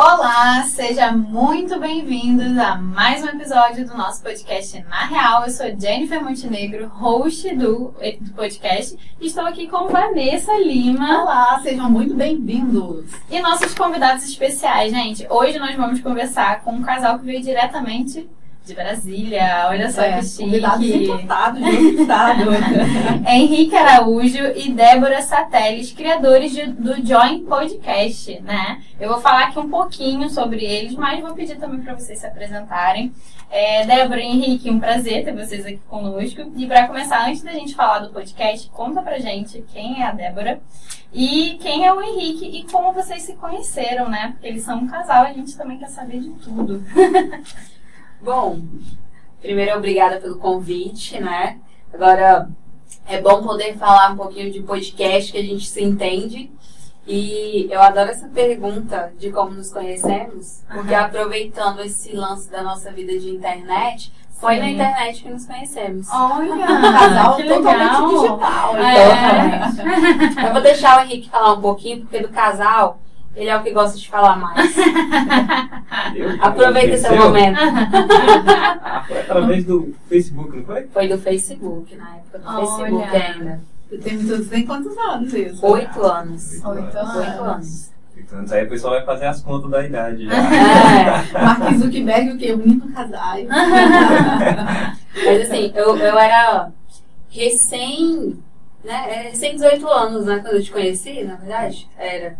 Olá, seja muito bem-vindos a mais um episódio do nosso podcast Na Real. Eu sou Jennifer Montenegro, host do, do podcast, e estou aqui com Vanessa Lima. Olá, sejam muito bem-vindos. E nossos convidados especiais, gente. Hoje nós vamos conversar com um casal que veio diretamente de Brasília. Olha só é, que chique. Convidados importados estado. Henrique Araújo e Débora Sateles, criadores de, do Join Podcast, né? Eu vou falar aqui um pouquinho sobre eles, mas vou pedir também para vocês se apresentarem. É, Débora e Henrique, um prazer ter vocês aqui conosco. E para começar, antes da gente falar do podcast, conta pra gente quem é a Débora e quem é o Henrique e como vocês se conheceram, né? Porque eles são um casal, a gente também quer saber de tudo. Bom, primeiro obrigada pelo convite, né? Agora é bom poder falar um pouquinho de podcast que a gente se entende. E eu adoro essa pergunta de como nos conhecemos, porque uhum. aproveitando esse lance da nossa vida de internet, foi Sim. na internet que nos conhecemos. Olha, um casal que totalmente legal. digital. Então, é. eu vou deixar o Henrique falar um pouquinho, porque do casal ele é o que gosta de falar mais. Aproveita esse momento. Ah, foi através do Facebook, não foi? Foi do Facebook, na época do Olha. Facebook ainda. Tem, muitos, tem quantos anos isso? Oito anos. Oito anos. Oito anos. Então, aí o pessoal vai fazer as contas da idade já. É. Mark Zuckerberg, o quê? Unindo casais. Mas assim, eu, eu era recém, né, recém 18 anos, né, quando eu te conheci, na verdade, era.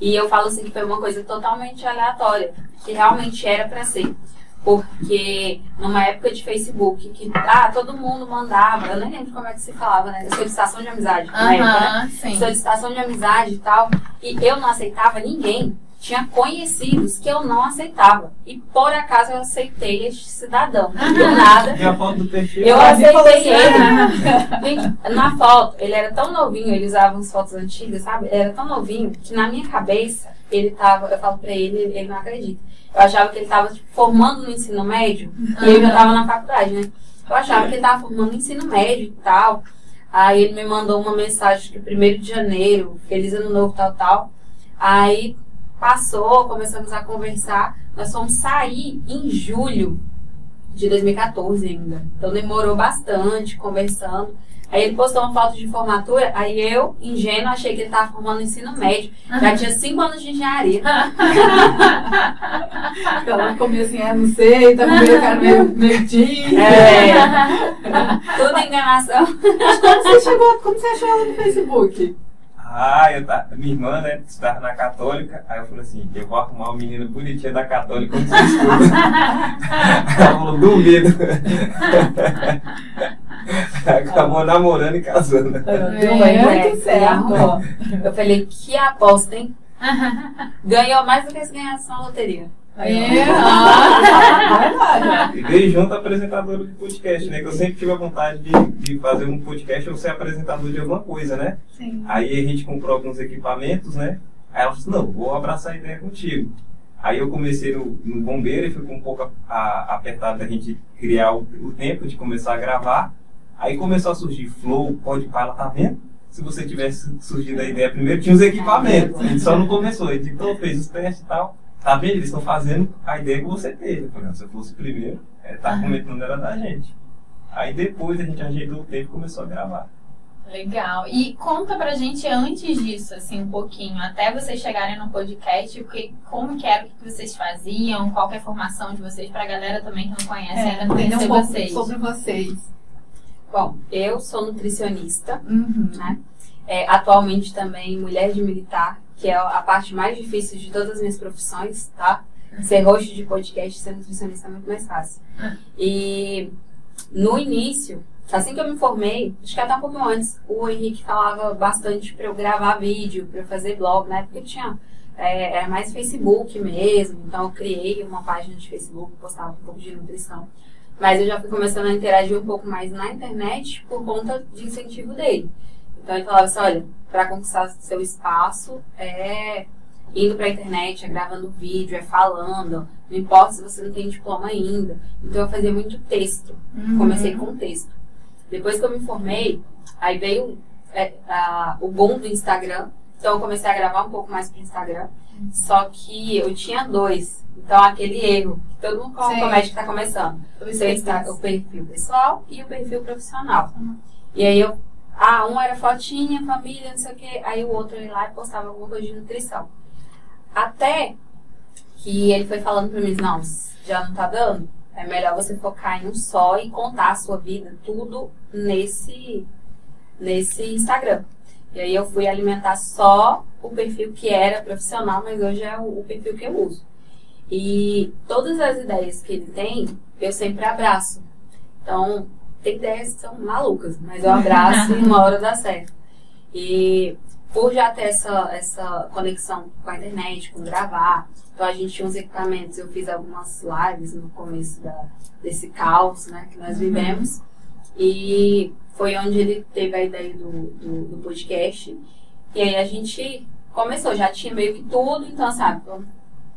E eu falo assim que foi uma coisa totalmente aleatória, que realmente era para ser. Porque numa época de Facebook, que ah, todo mundo mandava, eu nem lembro como é que se falava, né? Solicitação de amizade. Na época, né? Sim. Solicitação de amizade e tal. E eu não aceitava ninguém tinha conhecidos que eu não aceitava. E por acaso eu aceitei este cidadão. Do nada. E a foto do perfil? Eu aceitei ele. Gente, na foto, ele era tão novinho, ele usava umas fotos antigas, sabe? Ele era tão novinho que na minha cabeça, ele tava, eu falo pra ele, ele não acredita. Eu achava que ele tava tipo, formando no ensino médio, e eu já tava na faculdade, né? Eu achava que ele tava formando no ensino médio e tal. Aí ele me mandou uma mensagem que 1 de janeiro, feliz ano novo, tal, tal. Aí Passou, começamos a conversar. Nós fomos sair em julho de 2014 ainda. Então demorou bastante conversando. Aí ele postou uma foto de formatura, aí eu, ingênuo, achei que ele estava formando ensino médio. Já tinha cinco anos de engenharia. Ela comia assim, ah, não sei, tá meio cara meio, meio É. Tudo enganação. Mas como você chegou, como você achou ela no Facebook? Ah, eu tá, minha irmã, né, estava na católica, aí eu falei assim, eu vou arrumar uma menina bonitinha da católica você estuda. Ela falou, duvido. Acabou namorando e casando. Deu é, muito certo. Eu falei, que aposta, hein? Ganhou mais do que se ganhasse na loteria. É, ah, E veio junto apresentador do podcast, né? Que eu sempre tive a vontade de, de fazer um podcast ou ser apresentador de alguma coisa, né? Sim. Aí a gente comprou alguns equipamentos, né? Aí ela falou assim, não, vou abraçar a ideia contigo. Aí eu comecei no, no bombeiro e ficou um pouco a, a, apertado da gente criar o, o, tempo de começar a gravar. Aí começou a surgir flow, pode ela tá vendo? Se você tivesse surgido a ideia primeiro, tinha os equipamentos. A gente só não começou, a gente editou, fez os testes e tal. Tá vendo? Eles estão fazendo a ideia que você teve. Falei, se eu fosse primeiro, é, tá comentando era da gente. Aí depois a gente ajeitou o tempo e começou a gravar. Legal. E conta pra gente antes disso, assim, um pouquinho, até vocês chegarem no podcast, que, como que era, o que vocês faziam, qual é a formação de vocês, pra galera também que não conhece é, ainda conhecer um vocês. sobre vocês. Bom, eu sou nutricionista, uhum. né? É, atualmente também mulher de militar, que é a parte mais difícil de todas as minhas profissões, tá? Ser host de podcast, ser nutricionista é muito mais fácil. E no início, assim que eu me formei, acho que até um pouco antes, o Henrique falava bastante para eu gravar vídeo, para eu fazer blog, né? Porque tinha é, era mais Facebook mesmo, então eu criei uma página de Facebook, postava um pouco de nutrição. Mas eu já fui começando a interagir um pouco mais na internet por conta de incentivo dele. Então ele falava assim, olha, para conquistar seu espaço é indo para a internet, é gravando vídeo, é falando, não importa se você não tem diploma ainda. Então eu fazia muito texto. Uhum. Comecei com texto. Depois que eu me formei, aí veio é, a, o boom do Instagram. Então eu comecei a gravar um pouco mais para Instagram. Só que eu tinha dois. Então, aquele erro que todo mundo Sim. comete que tá começando. Você está o perfil pessoal e o perfil profissional. E aí eu. Ah, um era fotinha, família, não sei o quê. Aí o outro ia lá e postava alguma coisa de nutrição. Até que ele foi falando pra mim, não, já não tá dando. É melhor você focar em um só e contar a sua vida, tudo nesse, nesse Instagram. E aí eu fui alimentar só o perfil que era profissional, mas hoje é o, o perfil que eu uso. E todas as ideias que ele tem, eu sempre abraço. Então, tem ideias que são malucas, mas eu abraço e uma hora dá certo. E por já ter essa, essa conexão com a internet, com gravar, então a gente tinha uns equipamentos, eu fiz algumas lives no começo da, desse caos né, que nós vivemos. E foi onde ele teve a ideia do, do, do podcast. E aí a gente começou, já tinha meio que tudo, então sabe, vamos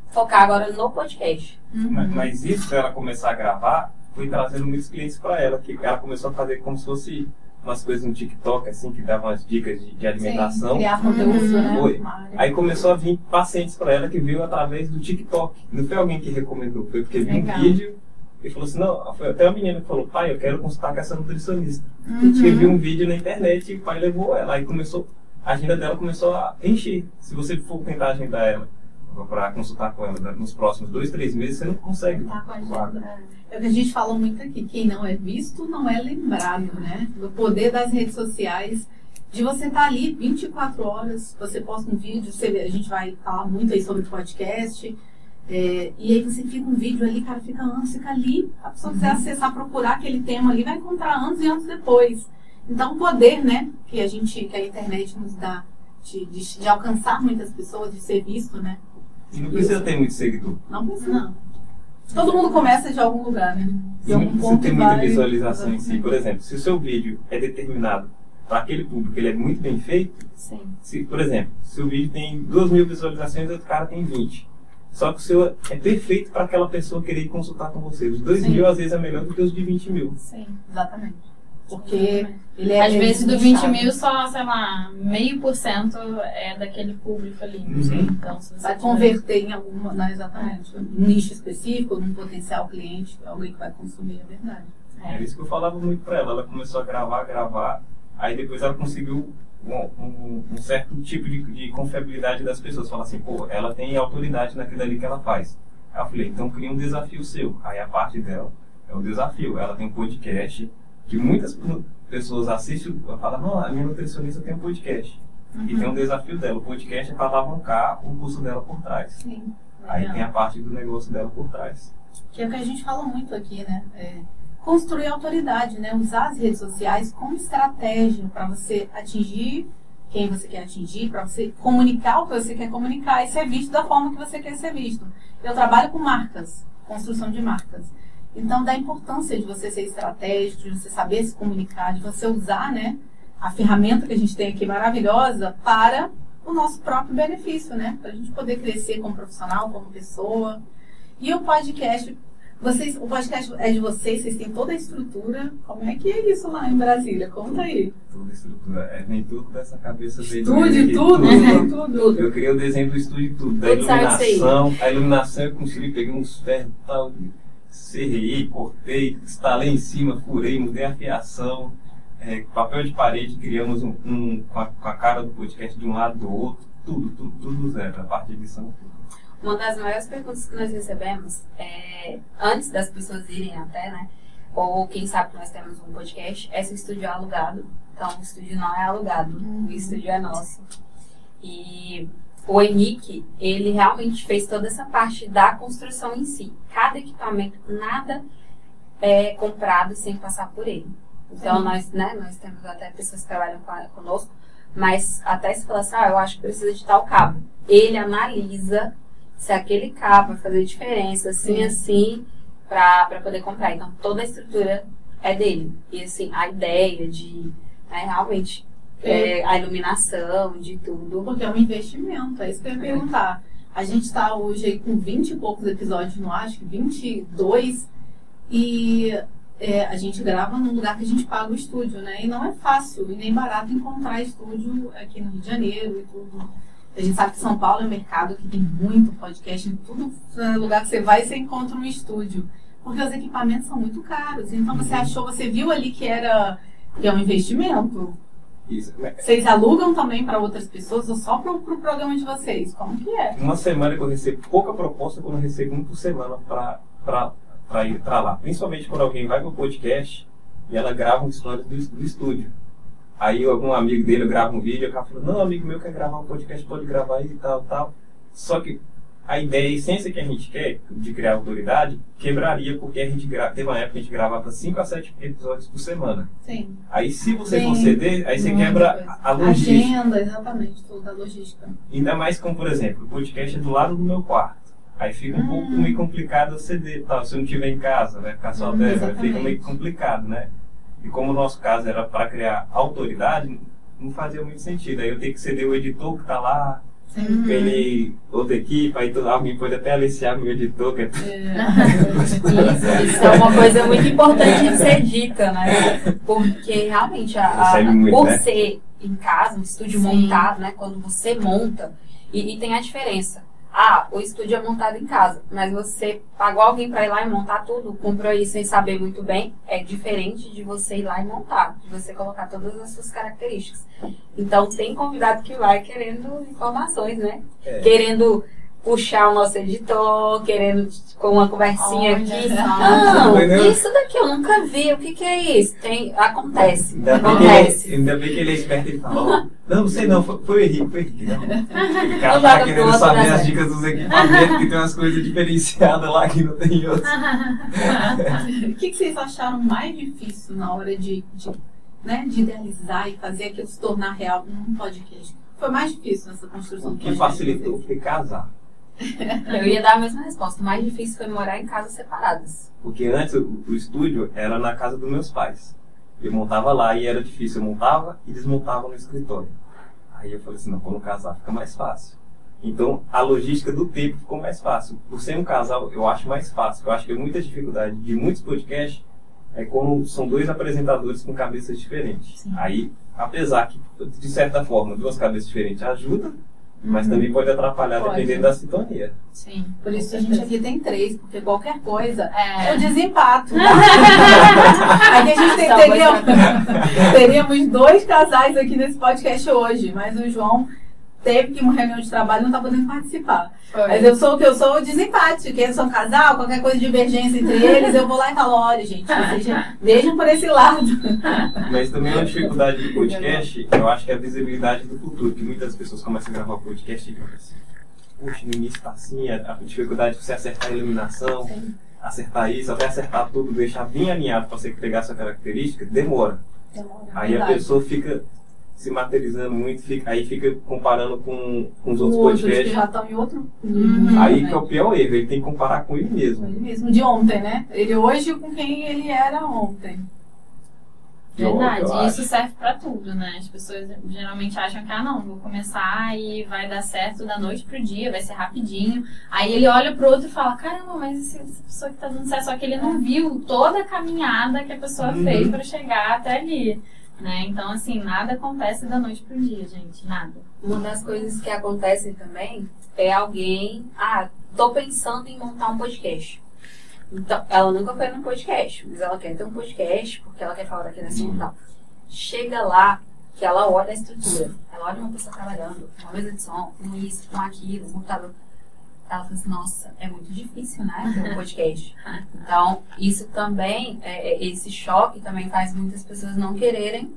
focar agora no podcast. Mas, mas isso, ela começar a gravar, foi trazendo muitos clientes para ela, que ela começou a fazer como se fosse umas coisas no TikTok, assim, que davam umas dicas de, de alimentação. Sim, criar conteúdo, né? Foi. Aí começou a vir pacientes para ela que viu através do TikTok. Não foi alguém que recomendou, foi porque viu um vídeo e falou assim, não, foi até uma menina que falou, pai, eu quero consultar com essa nutricionista. Uhum. Porque viu um vídeo na internet e o pai levou ela. Aí começou, a agenda dela começou a encher. Se você for tentar agendar ela para consultar com ela né, nos próximos dois, três meses, você não consegue. Tá com a agenda. É o que a gente fala muito aqui, quem não é visto não é lembrado, né? O poder das redes sociais, de você estar ali 24 horas, você posta um vídeo, você, a gente vai falar muito aí sobre podcast, é, e aí você fica um vídeo ali, cara, fica anos, fica ali, a pessoa quiser acessar, procurar aquele tema ali, vai encontrar anos e anos depois. Então o poder, né, que a gente, que a internet nos dá de, de, de alcançar muitas pessoas, de ser visto, né? E não precisa ter muito seguidor. Não precisa, não. Todo mundo começa de algum lugar, né? De algum ponto ter muita vai- visualização em si. Por exemplo, se o seu vídeo é determinado para aquele público, ele é muito bem feito, Sim. se, por exemplo, se o vídeo tem 2 mil visualizações e outro cara tem 20. Só que o seu é perfeito para aquela pessoa querer consultar com você. Os 2 Sim. mil às vezes é melhor do que os de 20 mil. Sim. Exatamente. Porque ele é. Às é vezes do nichado. 20 mil, só, sei lá, meio por cento é daquele público ali. Uhum. Então, se você Vai tiver- converter em alguma. Não, exatamente. Um nicho específico, num potencial cliente, alguém que vai consumir, é verdade. É isso que eu falava muito para ela. Ela começou a gravar, gravar. Aí depois ela conseguiu um, um- um certo tipo de, de confiabilidade das pessoas. Fala assim, pô, ela tem autoridade naquilo ali que ela faz. Aí eu falei, então cria um desafio seu. Aí a parte dela é o desafio. Ela tem um podcast que muitas pessoas assistem e falam, não, a minha nutricionista tem um podcast. E tem um desafio dela. O podcast é para alavancar o curso dela por trás. Sim. Aí tem a parte do negócio dela por trás. Que é o que a gente fala muito aqui, né? É construir autoridade, né? Usar as redes sociais como estratégia para você atingir quem você quer atingir, para você comunicar o que você quer comunicar e ser visto da forma que você quer ser visto. Eu trabalho com marcas, construção de marcas. Então, da importância de você ser estratégico, de você saber se comunicar, de você usar, né? A ferramenta que a gente tem aqui maravilhosa para o nosso próprio benefício, né? Para a gente poder crescer como profissional, como pessoa. E o podcast, vocês, o podcast é de vocês, vocês têm toda a estrutura. Como é que é isso lá em Brasília? Conta aí. Toda a estrutura. É, nem tudo dessa cabeça dele. Estúdio, aqui, tudo, né? Tudo. Eu criei o desenho do estúdio tudo, da Tudo iluminação. A iluminação eu consegui, peguei uns ferros e tal, serrei, cortei, instalei em cima, furei, mudei a fiação. É, papel de parede, criamos um, um com, a, com a cara do podcast de um lado do outro. Tudo, tudo, tudo do zero, a parte de edição. tudo. Uma das maiores perguntas que nós recebemos é, antes das pessoas irem até, né? Ou quem sabe que nós temos um podcast, é se o estúdio é alugado. Então o estúdio não é alugado, o estúdio é nosso. E o Henrique, ele realmente fez toda essa parte da construção em si. Cada equipamento, nada é comprado sem passar por ele. Então Sim. nós, né, nós temos até pessoas que trabalham conosco, mas até se falar assim, ah, eu acho que precisa de tal cabo. Ele analisa se aquele cabo vai fazer diferença, assim, Sim. assim, pra poder comprar. Então toda a estrutura é dele. E assim, a ideia de né, realmente é, a iluminação, de tudo. Porque é um investimento, é isso que eu ia perguntar. A gente está hoje aí com 20 e poucos episódios no ar, acho que 22, e é, a gente grava num lugar que a gente paga o estúdio, né? E não é fácil e nem barato encontrar estúdio aqui no Rio de Janeiro e tudo. A gente sabe que São Paulo é um mercado que tem muito podcast, em todo lugar que você vai, você encontra um estúdio. Porque os equipamentos são muito caros. Então você achou, você viu ali que era que é um investimento. Isso. Vocês alugam também para outras pessoas ou só para o pro programa de vocês? Como que é? Uma semana que eu recebo pouca proposta, quando eu recebo um por semana para ir para lá. Principalmente quando alguém vai para o podcast e ela grava uma história do, do estúdio. Aí algum amigo dele grava um vídeo e o cara fala, não, amigo meu quer gravar um podcast, pode gravar aí e tal, tal. Só que a ideia, a essência que a gente quer de criar autoridade, quebraria, porque a gente gra... teve uma época que a gente gravava 5 a 7 episódios por semana. Sim. Aí se você for ceder, aí você quebra a logística. Agenda, exatamente, tudo da logística. Ainda mais como, por exemplo, o podcast é do lado do meu quarto. Aí fica um hum. pouco meio complicado ceder, tal. Se eu não estiver em casa, vai ficar só hum, fica meio complicado, né? E como o nosso caso era para criar autoridade, não fazia muito sentido. Aí eu tenho que ceder o editor que está lá, Sim. ele, outra equipe, aí alguém pode até aliciar meu editor. Que... É... isso, isso é uma coisa muito importante de ser dita, né? Porque realmente, a, a muito, por né? ser em casa, um estúdio Sim. montado, né? Quando você monta, e, e tem a diferença. Ah, o estúdio é montado em casa, mas você pagou alguém para ir lá e montar tudo, comprou isso sem saber muito bem, é diferente de você ir lá e montar, de você colocar todas as suas características. Então, tem convidado que vai querendo informações, né? É. Querendo puxar o nosso editor, querendo com uma conversinha Olha, aqui. Não, isso daqui eu nunca vi. O que, que é isso? Tem, acontece. Ainda, acontece. Bem ele, ainda bem que ele é esperto e falou. Não, não sei não, foi, foi o Henrique, foi o Henrique. Não. O cara tá querendo saber as dicas dos equipamentos, que tem umas coisas diferenciadas lá que não tem outros. o que, que vocês acharam mais difícil na hora de, de, né, de idealizar e fazer aquilo se tornar real num podcast? Foi mais difícil nessa construção do? O que facilitou foi casar. Eu ia dar a mesma resposta. O mais difícil foi morar em casas separadas. Porque antes o, o estúdio era na casa dos meus pais. Eu montava lá e era difícil. Eu montava e desmontava no escritório. Aí eu falei assim, não, quando casar fica mais fácil. Então a logística do tempo ficou mais fácil. Por ser um casal, eu acho mais fácil. Eu acho que muita dificuldade de muitos podcasts é quando são dois apresentadores com cabeças diferentes. Sim. Aí, apesar que, de certa forma, duas cabeças diferentes ajudam, mas uhum. também pode atrapalhar pode. dependendo da sintonia. Sim, por isso a gente aqui tem três, porque qualquer coisa é, o desempato. aqui a gente tem, teria, teríamos dois casais aqui nesse podcast hoje, mas o João teve que uma reunião de trabalho não está podendo participar. Foi. Mas eu sou o que eu sou, o desempate, que eles são casal, qualquer coisa de divergência entre eles, eu vou lá e falo, olha, gente, vocês vejam por esse lado. Mas também uma dificuldade do podcast, eu acho que é a visibilidade do futuro, que muitas pessoas começam a gravar podcast e ficam assim, puxa, no início tá assim, a, dificuldade de você acertar a iluminação, Sim. acertar isso, até acertar tudo, deixar bem alinhado para você pegar sua característica, demora. demora Aí verdade. a pessoa fica se materializando muito, fica, aí fica comparando com, com os outros podcasts. que já estão em outro. Uhum, aí que é o pior erro, ele tem que comparar com ele mesmo. Ele mesmo, de ontem, né? Ele hoje com quem ele era ontem. Verdade, eu, eu isso serve para tudo, né? As pessoas geralmente acham que, ah, não, vou começar e vai dar certo da noite pro dia, vai ser rapidinho. Aí ele olha pro outro e fala, caramba, mas essa pessoa que tá dando certo, só que ele não viu toda a caminhada que a pessoa uhum. fez para chegar até ali. Né? Então, assim, nada acontece da noite pro dia, gente, nada. Uma das coisas que acontecem também é alguém, ah, tô pensando em montar um podcast. Então, ela nunca foi num podcast, mas ela quer ter um podcast porque ela quer falar daquele assunto e tal. Chega lá, que ela olha a estrutura, ela olha uma pessoa trabalhando, uma mesa de som, com isso, com aquilo, um computador ela falou assim, nossa, é muito difícil, né, ter um podcast. então, isso também, é, é, esse choque também faz muitas pessoas não quererem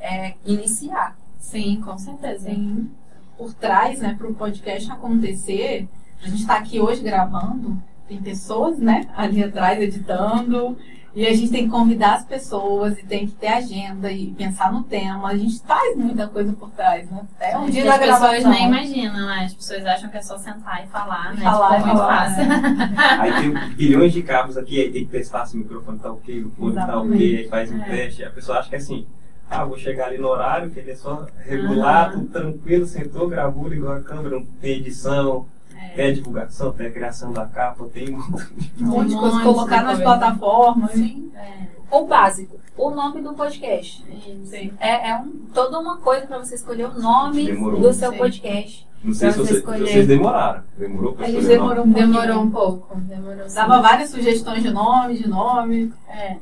é, iniciar. Sim, com certeza. Sim. Por trás, né, para o podcast acontecer, a gente está aqui hoje gravando, tem pessoas, né, ali atrás editando, e a gente tem que convidar as pessoas e tem que ter agenda e pensar no tema. A gente faz muita coisa por trás, né? É um dia da gravação. As pessoas nem imaginam, né? As pessoas acham que é só sentar e falar, né? Falar, tipo, é muito falar, fácil. Né? aí tem bilhões de cabos aqui, aí tem que testar se o microfone tá ok, o fone tá ok, aí faz um é. teste. A pessoa acha que é assim, ah, vou chegar ali no horário, que ele é só regulado, uhum. tranquilo, sentou, gravou, ligou a câmera, não tem edição tem a divulgação, tem a criação da capa, tem um monte de coisa. Colocar nas plataformas. Sim. É. O básico, o nome do podcast. Sim. É, é um, toda uma coisa para você escolher o nome Demorou. do seu Sim. podcast. Não sei se você vocês, escolher. vocês demoraram. Demorou pra escolher nome? demorou um pouquinho. Demorou um pouco. Demorou. Dava várias sugestões de nome, de nome. É,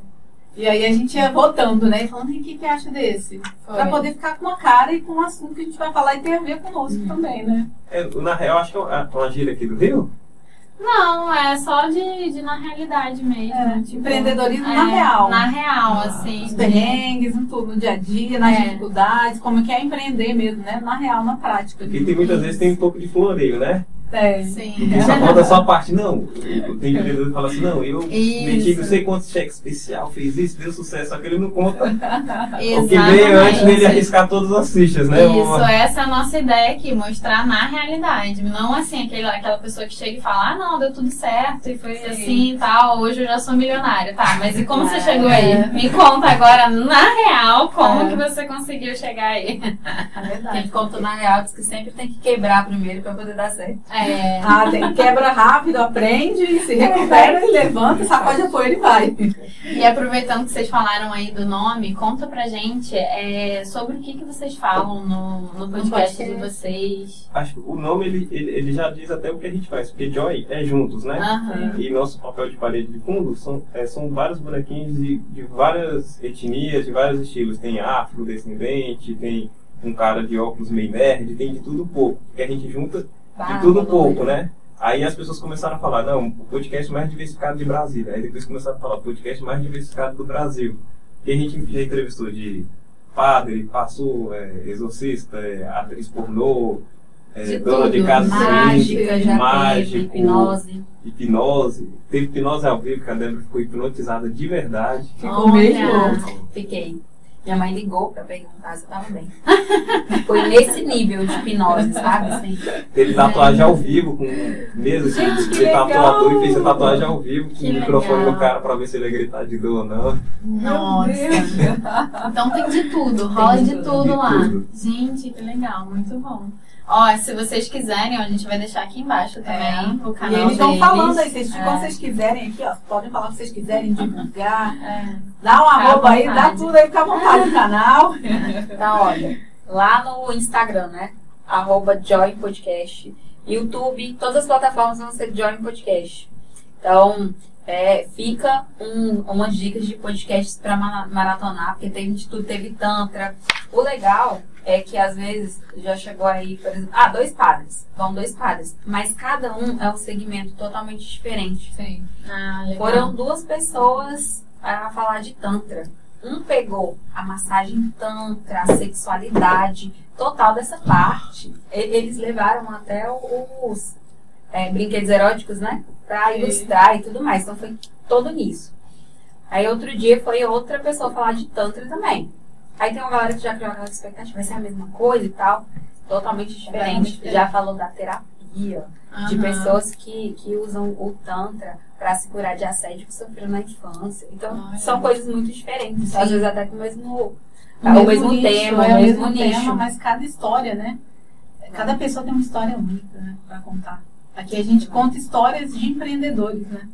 E aí a gente ia votando, né? E falando, e o que, que acha desse? foi. Pra poder ficar com uma cara e com um assunto que a gente vai falar e ter a ver conosco Uhum. também, né? É, na real, acho que é uma uma gíria aqui do Rio. Não, é só de, de na realidade mesmo. É, tipo, empreendedorismo é, na real. Na real, assim. Os perrengues, em tudo, no dia a dia, nas É. dificuldades, como que é empreender mesmo, né? Na real, na prática. Porque tem muitas vezes tem um pouco de floreio, né? É. Sim. Porque só conta só a parte, não. Tem empreendedor que fala assim, não, eu meti Isso. não sei quantos cheques especial, fiz isso, deu sucesso, só que ele não conta o que veio antes dele arriscar todas as fichas, né? Isso, essa é a nossa ideia aqui, mostrar na realidade. Não assim, aquele, aquela pessoa que chega e fala, ah, não, deu tudo certo, e foi Sim. assim e tal, hoje eu já sou milionário. Tá, mas e como você É. chegou aí? Me conta agora, na real, como É. que você conseguiu chegar aí. A gente conta na real, diz que sempre tem que quebrar primeiro pra poder dar certo. É, Ah, tem quebra rápido, aprende, se recupera e levanta, sacode apoio e vai. E aproveitando que vocês falaram aí do nome, conta pra gente é, sobre o que, que vocês falam no, no podcast de vocês. Acho que o nome ele, ele, ele já diz até o que a gente faz, porque Joy é juntos, né? Aham. E nosso papel de parede de fundo são, é, são vários bonequinhos de, de várias etnias, de vários estilos. Tem afrodescendente, tem um cara de óculos meio nerd, tem de tudo pouco. Porque a gente junta de tudo um pouco, né? Aí as pessoas começaram a falar, não, o podcast mais diversificado de Brasília. Aí depois começaram a falar, podcast mais diversificado do Brasil. E a gente já entrevistou de padre, pastor, é, exorcista, é, atriz pornô, é, De dona de tudo. casa Mágica, já mágico, teve, hipnose. hipnose. Teve hipnose ao vivo, que a Débora ficou hipnotizada de verdade. Ficou mesmo. Fiquei. Minha mãe ligou pra perguntar se eu tava bem. Foi nesse nível de hipnose, sabe? Assim, Teve tatuagem ao vivo, com mesa assim, Gente, que tatuador e fez a tatuagem ao vivo com Que o microfone legal. no cara pra ver se ele ia gritar de dor ou não. Nossa. Então tem de tudo, rola de de tudo. De lá. tudo. Gente, que legal, muito bom. Ó, se vocês quiserem, ó, a gente vai deixar aqui embaixo também o E canal eles estão falando aí, vocês, É. quando vocês quiserem aqui, ó, podem falar o que vocês quiserem, divulgar. É. Dá um arroba aí, dá tudo aí, fica à vontade no canal. Então, olha, lá no Instagram, né? Arroba Join Podcast. YouTube, todas as plataformas vão ser Join Podcast. Então, é, fica um, umas dicas de podcasts pra ma- maratonar, porque tem de tudo, teve Tantra. O legal é que às vezes já chegou aí, por exemplo, ah, dois padres. Vão dois padres. Mas cada um é um segmento totalmente diferente. Sim. Ah, legal. Foram duas pessoas a falar de Tantra. Um pegou a massagem Tantra, a sexualidade total dessa parte. Eles levaram até os é, brinquedos eróticos, né? Pra Sim. ilustrar e tudo mais. Então foi todo nisso. Aí outro dia foi outra pessoa falar de Tantra também. Aí tem uma galera que já criou aquela expectativa, vai ser a mesma coisa e tal. Totalmente diferente. Completamente diferente. Já falou da terapia de Aham. pessoas que, que usam o Tantra para se curar de assédio que sofreram na infância. Então, Olha. são coisas muito diferentes. Sim. Às vezes até com o mesmo, o mesmo, nicho, tema, é o mesmo, nicho. tema, mas cada história, né? Cada pessoa tem uma história única, né? Pra contar. Aqui a gente conta histórias de empreendedores, né?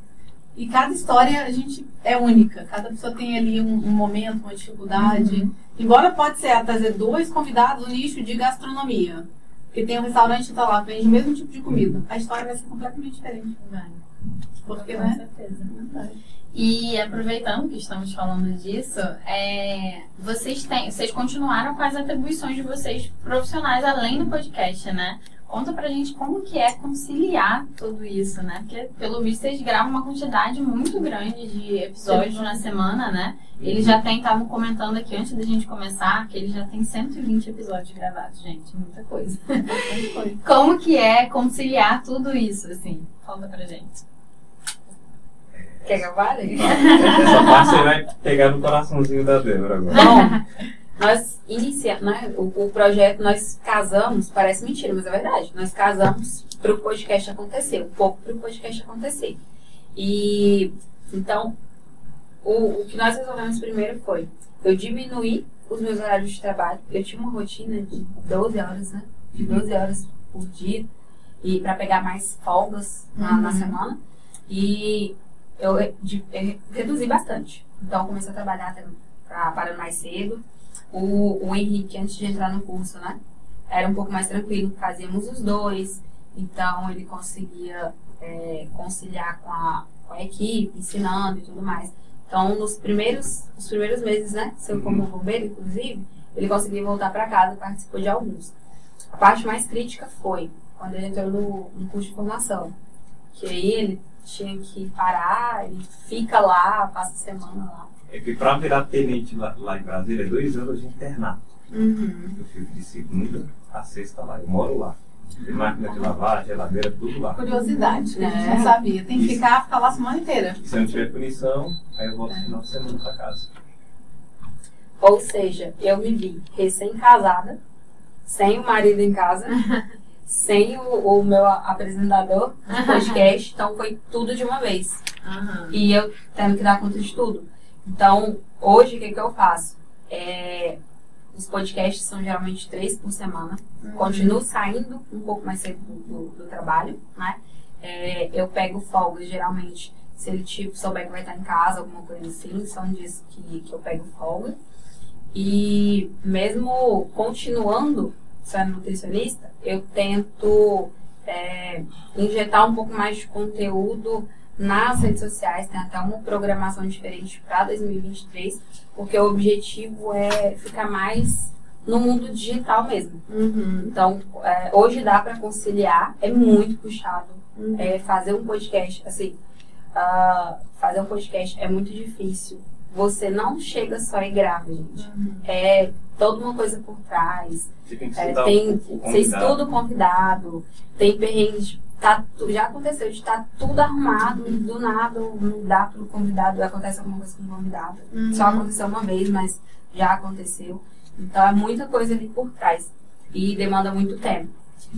E cada história a gente é única. Cada pessoa tem ali um, um momento, uma dificuldade. Uhum. Embora pode ser trazer dois convidados no nicho de gastronomia. Porque tem um restaurante que tá lá, vende o mesmo tipo de comida. A história vai ser completamente diferente. Vai. Porque, Com né? certeza. E aproveitando que estamos falando disso, é, vocês têm, vocês continuaram com as atribuições de vocês profissionais além do podcast, né? Conta pra gente como que é conciliar tudo isso, né? Porque, pelo visto, vocês gravam uma quantidade muito grande de episódios na semana, né? Eles já têm, estavam comentando aqui antes da gente começar, que eles já têm 120 episódios gravados, gente. Muita coisa. Como que é conciliar tudo isso, assim? Conta pra gente. Quer que eu fale? Essa parte você vai pegar no coraçãozinho da Débora agora. Bom, nós iniciamos, né? O, o projeto, nós casamos, parece mentira, mas é verdade. Nós casamos para o podcast acontecer, um pouco para o podcast acontecer. E então, o, o que nós resolvemos primeiro foi eu diminuir os meus horários de trabalho. Eu tinha uma rotina de 12 horas, né? De 12 horas por dia. E para pegar mais folgas na, na Uhum. semana. E eu, de- eu reduzi bastante. Então, eu comecei a trabalhar até pra- parando mais cedo. O, o Henrique, antes de entrar no curso, né? era um pouco mais tranquilo, fazíamos os dois, então ele conseguia é, conciliar com a, com a equipe, ensinando e tudo mais. Então, nos primeiros, nos primeiros meses, né, seu como bombeiro, inclusive, ele conseguia voltar para casa e participou de alguns. A parte mais crítica foi quando ele entrou no, no curso de formação, que aí ele tinha que parar, ele fica lá, passa a semana lá. É que pra virar tenente lá, lá em Brasília é dois anos de internato. Uhum. Eu fico de segunda a sexta lá, eu moro lá. Tem máquina de lavar, geladeira, tudo lá. Curiosidade, gente É. não sabia. Tem que Isso. ficar, ficar lá a semana inteira. Se eu não tiver punição, aí eu volto no final de semana pra casa. Ou seja, eu me vi recém-casada, sem o marido em casa, sem o, o meu apresentador de podcast, então foi tudo de uma vez. Aham. E eu tendo que dar conta de tudo. Então, hoje, o que, que eu faço? É, os podcasts são geralmente três por semana. Continuo saindo um pouco mais cedo do, do- do trabalho, né? É, eu pego folgas, geralmente, se ele tipo, souber que vai estar em casa, alguma coisa assim, são dias que, que eu pego folga. E mesmo continuando sendo nutricionista, eu tento é, injetar um pouco mais de conteúdo nas redes sociais, tem até uma programação diferente para 2023, porque o objetivo é ficar mais no mundo digital mesmo. Uhum. Então, é, hoje dá para conciliar, é muito puxado. Uhum. É, fazer um podcast, assim, ah, fazer um podcast é muito difícil. Você não chega só e grava, gente. Uhum. É toda uma coisa por trás. Você tem que É, tem, o, o você convidado. estuda o convidado, tem perrengues, tá, já aconteceu de estar tudo arrumado e do nada não dá pro convidado, acontece alguma coisa com o convidado. Uhum. Só aconteceu uma vez, mas já aconteceu. Então é muita coisa ali por trás. E demanda muito tempo.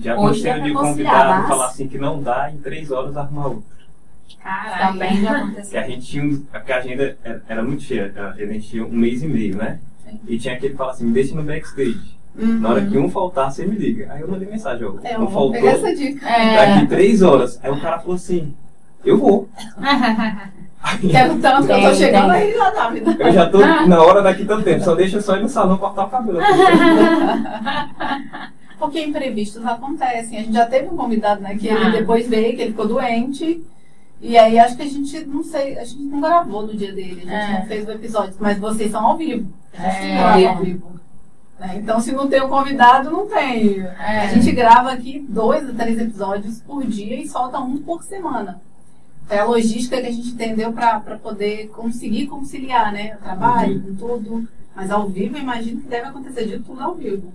Já Hoje aconteceu dá de convidado mas- falar assim que não dá, em três horas arrumar outro. Caralho. Também já Que aconteceu. a gente tinha, um- porque a agenda era, era muito cheia, a gente tinha um mês e meio, né? Sim. E tinha aquele que fala assim, me deixa no backstage. Uhum. Na hora que um faltar, você me liga. Aí eu mandei mensagem, ó, É, eu vou faltou pegar essa dica. É. daqui três horas. Aí o cara falou assim, eu vou. Quero tanto que eu tô chegando aí já me dando. eu já tô na hora daqui tanto tempo, só deixa só ir no salão cortar o cabelo. Porque imprevistos acontecem. A gente já teve um convidado, né? Que ele Ah. depois veio, que ele ficou doente. E aí acho que a gente, não sei, a gente não gravou no dia dele, a gente É. não fez o episódio, mas vocês são ao vivo. A gente É. grava ao vivo. Né? Então se não tem um convidado, não tem. É. A gente grava aqui dois a três episódios por dia e solta um por semana. É a logística que a gente entendeu para poder conseguir conciliar, né? O trabalho com tudo. Mas ao vivo, eu imagino que deve acontecer de tudo ao vivo.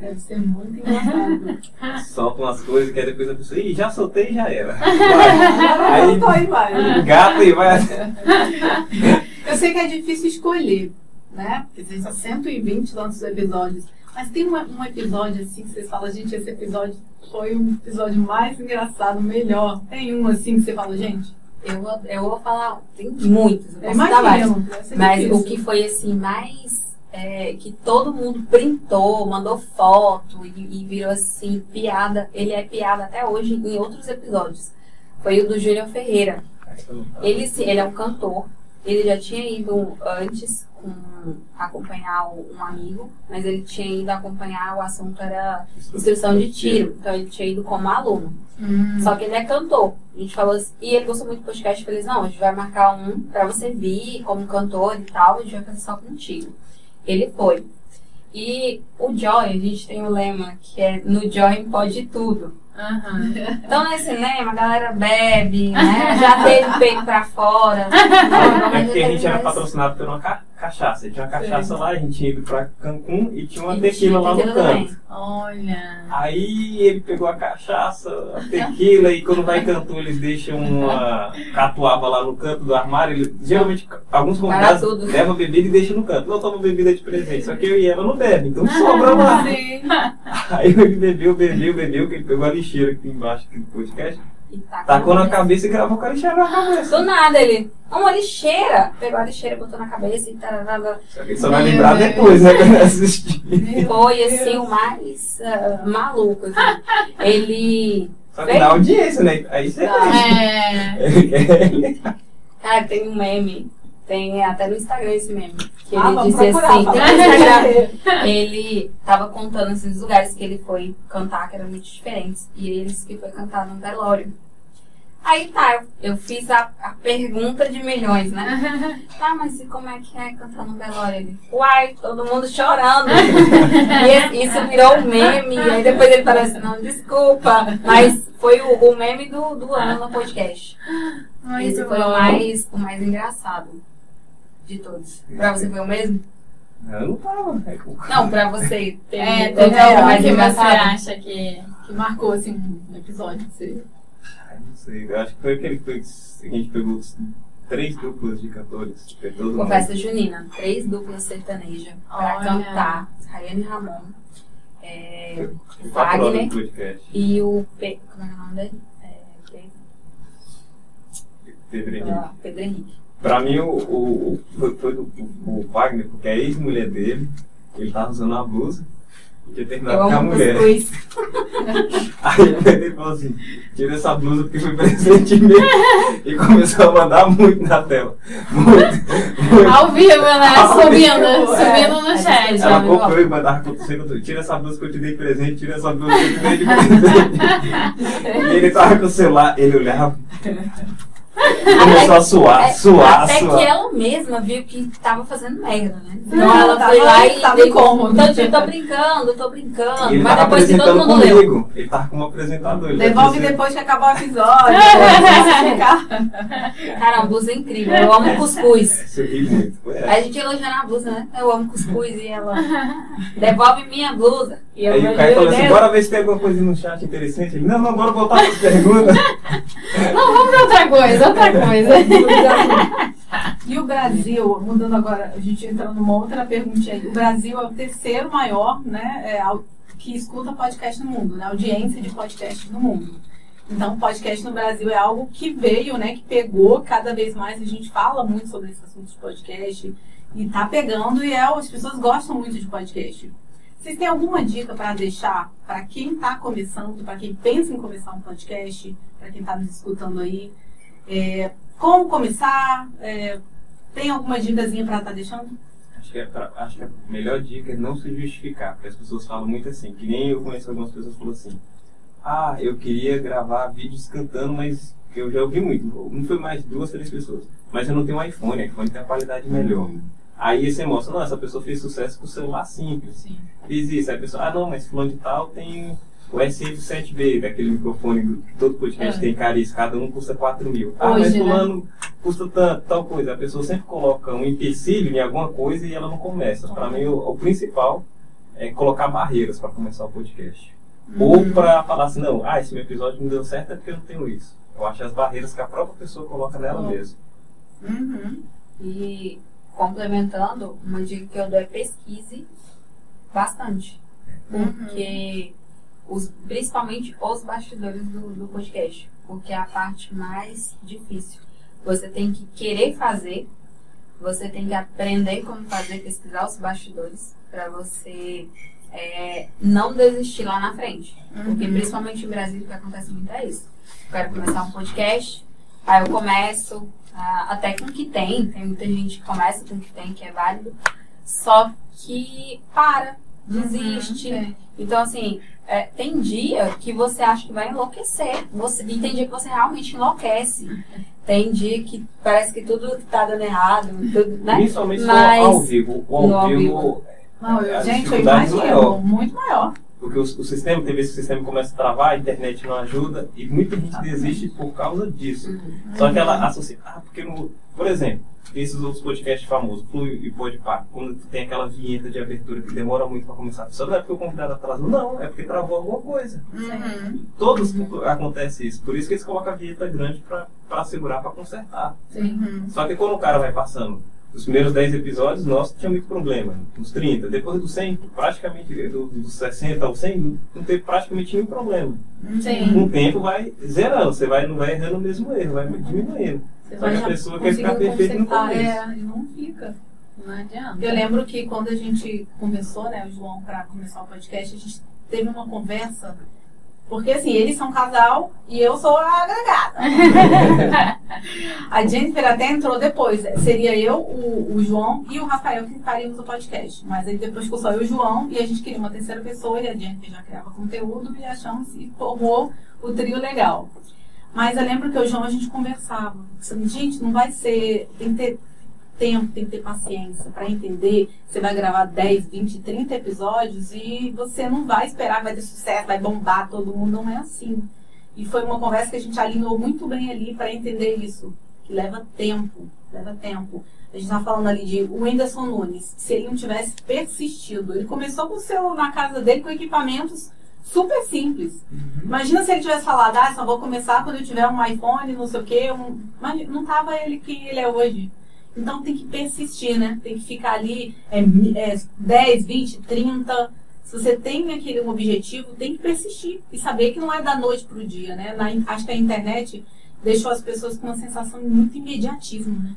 Deve ser muito engraçado. Solta umas coisas que aí depois a pessoa, ih, já soltei e já era. Agora Aí- vai. Gata e vai. Eu sei que é difícil escolher, né? Porque tem só 120 tantos episódios. Mas tem uma- um episódio assim que vocês falam, gente, esse episódio foi o episódio mais engraçado, melhor. Tem um assim que você fala, gente, Eu, vou- eu vou falar, tem muitos, eu posso citar vários. Mas difícil. o que foi assim mais é, que todo mundo printou, mandou foto e, e virou assim piada. Ele é piada até hoje em outros episódios. Foi o do Júnior Ferreira. Ele, sim, ele é um cantor. Ele já tinha ido antes com, acompanhar um amigo, mas ele tinha ido acompanhar o assunto era instrução de tiro. Então ele tinha ido como aluno. Hum. Só que ele é cantor. A gente falou assim, e ele gostou muito do podcast. Eu falei assim, não, a gente vai marcar um pra você vir como cantor e tal, a gente vai fazer só contigo. Ele foi. E o Joy, a gente tem um lema que é no Joy pode tudo. Aham. Então no cinema a galera bebe, né? Já teve peito pra fora. Não, É porque a gente era patrocinado por uma cachaça. Tinha uma cachaça lá, a gente tinha ido pra Cancún e tinha uma E tequila lá no canto. Olha. Aí ele pegou a cachaça, a tequila, e quando vai em Cancún eles deixam uma catuaba lá no canto do armário. Ele, geralmente, alguns convidados levam bebida e deixam no canto. Não toma bebida de presente, só que eu e ela não bebe, então sobra lá. Sim. Aí ele bebeu, bebeu, bebeu, que ele pegou a lixeira aqui embaixo aqui do podcast, E tacou tacou na cabeça. e gravou com a lixeira na cabeça. Do nada ele, uma lixeira. Pegou a lixeira, botou na cabeça e tarará. Só que só vai lembrar Deus. depois, né, quando assistir. Foi assim o mais ah, maluco. assim. Ele. Só que dá audiência, né? Aí você Dá. É. Cara, tem um meme. Tem até no Instagram esse meme. Que Ah, ele procurar, assim, no Instagram. ele tava contando esses lugares que ele foi cantar, que eram muito diferentes. E ele disse que foi cantar num velório. Aí tá, eu fiz a, a pergunta de milhões, né? Tá, mas e como é que é cantar num velório? Ele, uai, todo mundo chorando. e isso virou um meme. E aí depois ele falou assim, não, desculpa. Mas foi o, o meme do, do ano no podcast. Esse foi o mais, o mais engraçado de todos. Pra você foi o mesmo? Eu não tava. É. Não, pra você. Teve É, teve é, alguma que você engraçado? acha que. Que marcou, assim, um episódio. Você... Ai, não sei. Eu acho que foi aquele que foi- que a gente pegou três duplas de cantores. Com festa junina, três duplas sertanejas pra cantar. Rayane Ramon. É, horas Wagner. e o Pe... Como é o nome dele? É, Pe... Pedro Henrique. ah, Pedro Henrique. Pra mim, o, o, foi, foi o, o Wagner, porque a ex-mulher dele, ele tava usando a blusa e tinha terminado com a mulher. Aí dele falou assim: tira essa blusa porque foi presente meu. E começou a mandar muito na tela. Muito, muito. Ao vivo, né? Ao subindo, vivo, subindo é. no É chat. Ela comprou e mandava pro segundo: tira essa blusa que eu te dei de presente, tira essa blusa que eu te dei de presente. e ele tava com o celular, ele olhava. Começou a suar, É, suar, Até suar. que ela mesma viu que tava fazendo merda, né? Então Não, ela tava- foi lá e tava incômodo. Tô, tipo, tô brincando, tô brincando. E ele Mas depois que todo mundo leu. comigo. Ele tava como apresentador. ele Devolve depois que acabar o episódio. Cara, uma blusa incrível. Eu amo cuscuz. Essa. Aí a gente elogiando a blusa, né? Eu amo cuscuz e ela devolve minha blusa. E eu Aí o Caio falou assim, Deus. bora ver se tem alguma coisa no chat interessante. Ele, não, não, bora voltar para as perguntas. Não, vamos pra outra coisa, outra coisa. E o Brasil, mudando agora, a gente entrando numa outra pergunta aí. O Brasil é o terceiro maior, né, é, que escuta podcast no mundo, né? Audiência de podcast no mundo. Então, podcast no Brasil é algo que veio, né, que pegou cada vez mais. A gente fala muito sobre esse assunto de podcast e tá pegando e é, as pessoas gostam muito de podcast. Vocês têm alguma dica para deixar para quem está começando, para quem pensa em começar um podcast, para quem está nos escutando aí? É, como começar? É, tem alguma dicasinha para estar deixando? Acho que, é pra- acho que a melhor dica é não se justificar, porque as pessoas falam muito assim, que nem eu conheço algumas pessoas que falam assim, ah, eu queria gravar vídeos cantando, mas eu já ouvi muito, não foi mais duas, três pessoas, mas eu não tenho um iPhone, iPhone tem uma qualidade melhor. Aí você mostra, não, essa pessoa fez sucesso com celular simples. Sim. Fiz isso. Aí a pessoa, ah não, mas fulano de tal tem o SM7B, daquele microfone que todo podcast É. tem caríssimo, cada um custa 4 mil. Ah, Hoje, mas né? fulano custa tanto, tal coisa. A pessoa sempre coloca um empecilho em alguma coisa e ela não começa. Para mim, o, o principal é colocar barreiras para começar o podcast. Ou para falar assim, não, ah, esse meu episódio não deu certo é porque eu não tenho isso. Eu acho as barreiras que a própria pessoa coloca nela Uhum. mesma. Uhum. E complementando, uma dica que eu dou é pesquise bastante. Porque os, principalmente os bastidores do, do podcast. Porque é a parte mais difícil. Você tem que querer fazer, você tem que aprender como fazer, pesquisar os bastidores, para você é, não desistir lá na frente. Porque principalmente em Brasília o que acontece muito é isso. Eu quero começar um podcast, aí eu começo, ah, até com o que tem, tem muita gente que começa com o que tem, que é válido, só que para, desiste. é. Então, assim, é, tem dia que você acha que vai enlouquecer. Você, e tem dia que você realmente enlouquece. Tem dia que parece que tudo tá dando errado, tudo, né? Principalmente Mas- no ao vivo. O ao vivo, Não, é, eu, a gente, eu imagino, maior. muito maior. Porque o, o sistema, tem vezes que o sistema começa a travar, a internet não ajuda, e muita gente desiste por causa disso. Uhum. Só que ela associa, ah, porque no, por exemplo, esses outros podcasts famosos, Flui e Podpah, quando tem aquela vinheta de abertura que demora muito para começar, só não é porque o convidado atrasou, não, é porque travou alguma coisa. Uhum. Todos acontece isso, por isso que eles colocam a vinheta grande para segurar, para consertar. Sim. Só que quando o cara vai passando, os primeiros 10 episódios, nossa, tinha muito problema. Os 30, depois do 100, praticamente, do- dos 60 ao 100, não teve praticamente nenhum problema. Sim. Com o tempo vai zerando, você vai, não vai errando o mesmo erro, vai diminuindo. Você Só que a vai pessoa quer ficar perfeita no começo. É, e não fica. Não adianta. Eu lembro que quando a gente começou, né, o João, pra começar o podcast, a gente teve uma conversa. Porque assim, eles são casal e eu sou a agregada. A Jennifer até entrou depois. Seria eu, o, o João e o Rafael que faríamos o podcast. Mas aí depois ficou só eu e o João e a gente queria uma terceira pessoa e a Jennifer já criava conteúdo e achamos e formou o trio legal. Mas eu lembro que o João a gente conversava. Gente, não vai ser. Tem que ter tempo, tem que ter paciência para entender. Você vai gravar 10, 20, 30 episódios e você não vai esperar que vai ter sucesso, vai bombar todo mundo. Não é assim. E foi uma conversa que a gente alinhou muito bem ali para entender isso. Que leva tempo, leva tempo. A gente estava falando ali de o Whindersson Nunes. Se ele não tivesse persistido, ele começou com o celular na casa dele com equipamentos super simples. Uhum. Imagina se ele tivesse falado, ah, só vou começar quando eu tiver um iPhone, não sei o quê. Um... Mas não tava ele quem ele é hoje. Então tem que persistir, né? Tem que ficar ali é, é, 10, 20, 30 se você tem aquele um objetivo, tem que persistir e saber que não é da noite para o dia, né? Na, acho que a internet deixou as pessoas com uma sensação de muito imediatismo, né?